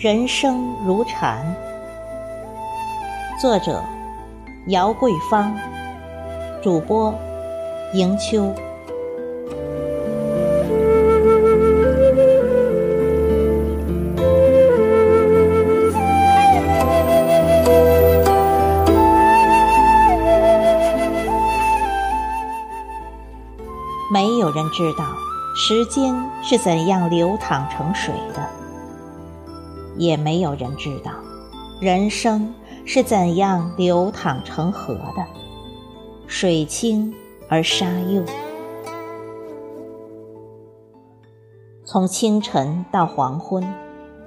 人生如禅。作者：姚桂芳，主播：迎秋。没有人知道时间是怎样流淌成水的，也没有人知道人生是怎样流淌成河的，水清而沙幼。从清晨到黄昏，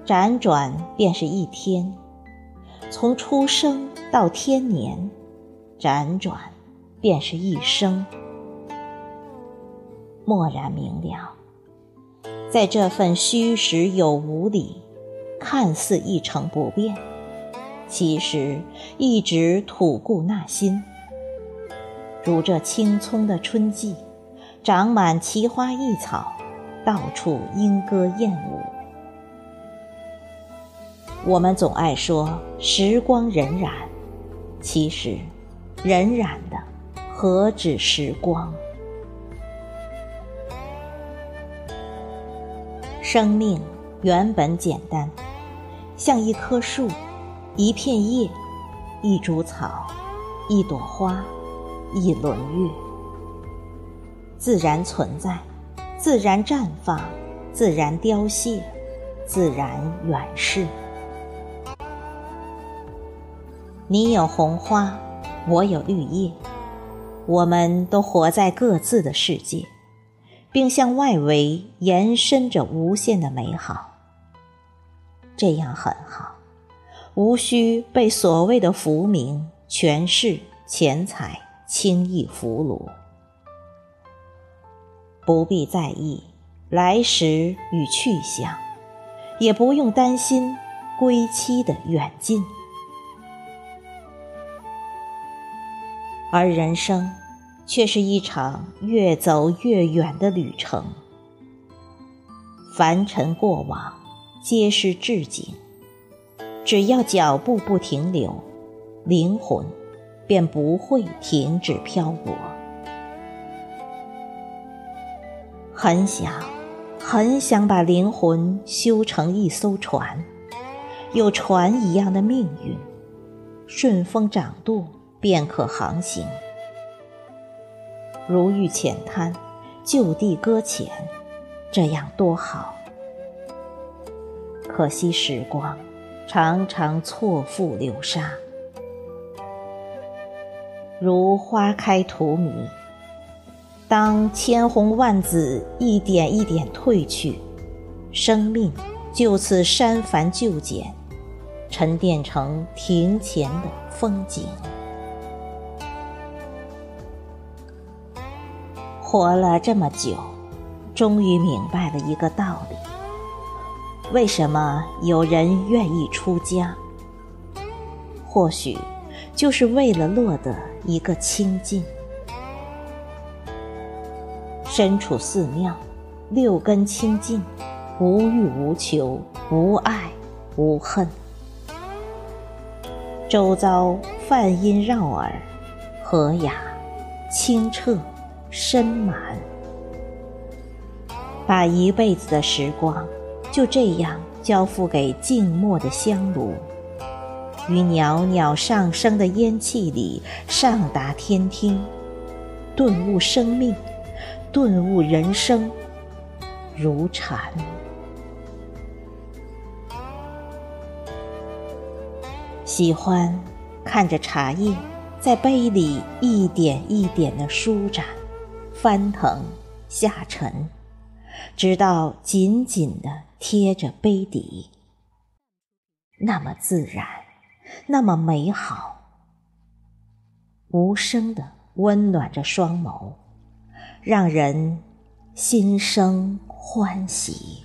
辗转便是一天；从出生到天年，辗转便是一生。蓦然明了，在这份虚实有无里，看似一成不变，其实一直吐故纳新。如这青葱的春季，长满奇花异草，到处莺歌燕舞。我们总爱说时光荏苒，其实荏苒的何止时光？生命原本简单，像一棵树、一片叶、一株草、一朵花、一轮月，自然存在，自然绽放，自然凋谢，自然远逝。你有红花，我有绿叶，我们都活在各自的世界。并向外围延伸着无限的美好，这样很好，无需被所谓的浮名、权势、钱财轻易俘虏，不必在意来时与去向，也不用担心归期的远近，而人生。却是一场越走越远的旅程。凡尘过往，皆是置景。只要脚步不停留，灵魂便不会停止漂泊。很想，很想把灵魂修成一艘船，有船一样的命运，顺风掌舵便可航行。如遇浅滩，就地搁浅，这样多好。可惜时光常常错付流沙，如花开荼蘼。当千红万紫一点一点褪去，生命就此删繁就简，沉淀成庭前的风景。活了这么久，终于明白了一个道理：为什么有人愿意出家？或许就是为了落得一个清净。身处寺庙，六根清净，无欲无求，无爱无恨，周遭梵音绕耳，和雅清澈。深满，把一辈子的时光就这样交付给静默的香炉，于袅袅上升的烟气里上达天听，顿悟生命，顿悟人生，如禅。喜欢看着茶叶在杯里一点一点的舒展。翻腾下沉，直到紧紧地贴着杯底，那么自然，那么美好，无声地温暖着双眸，让人心生欢喜。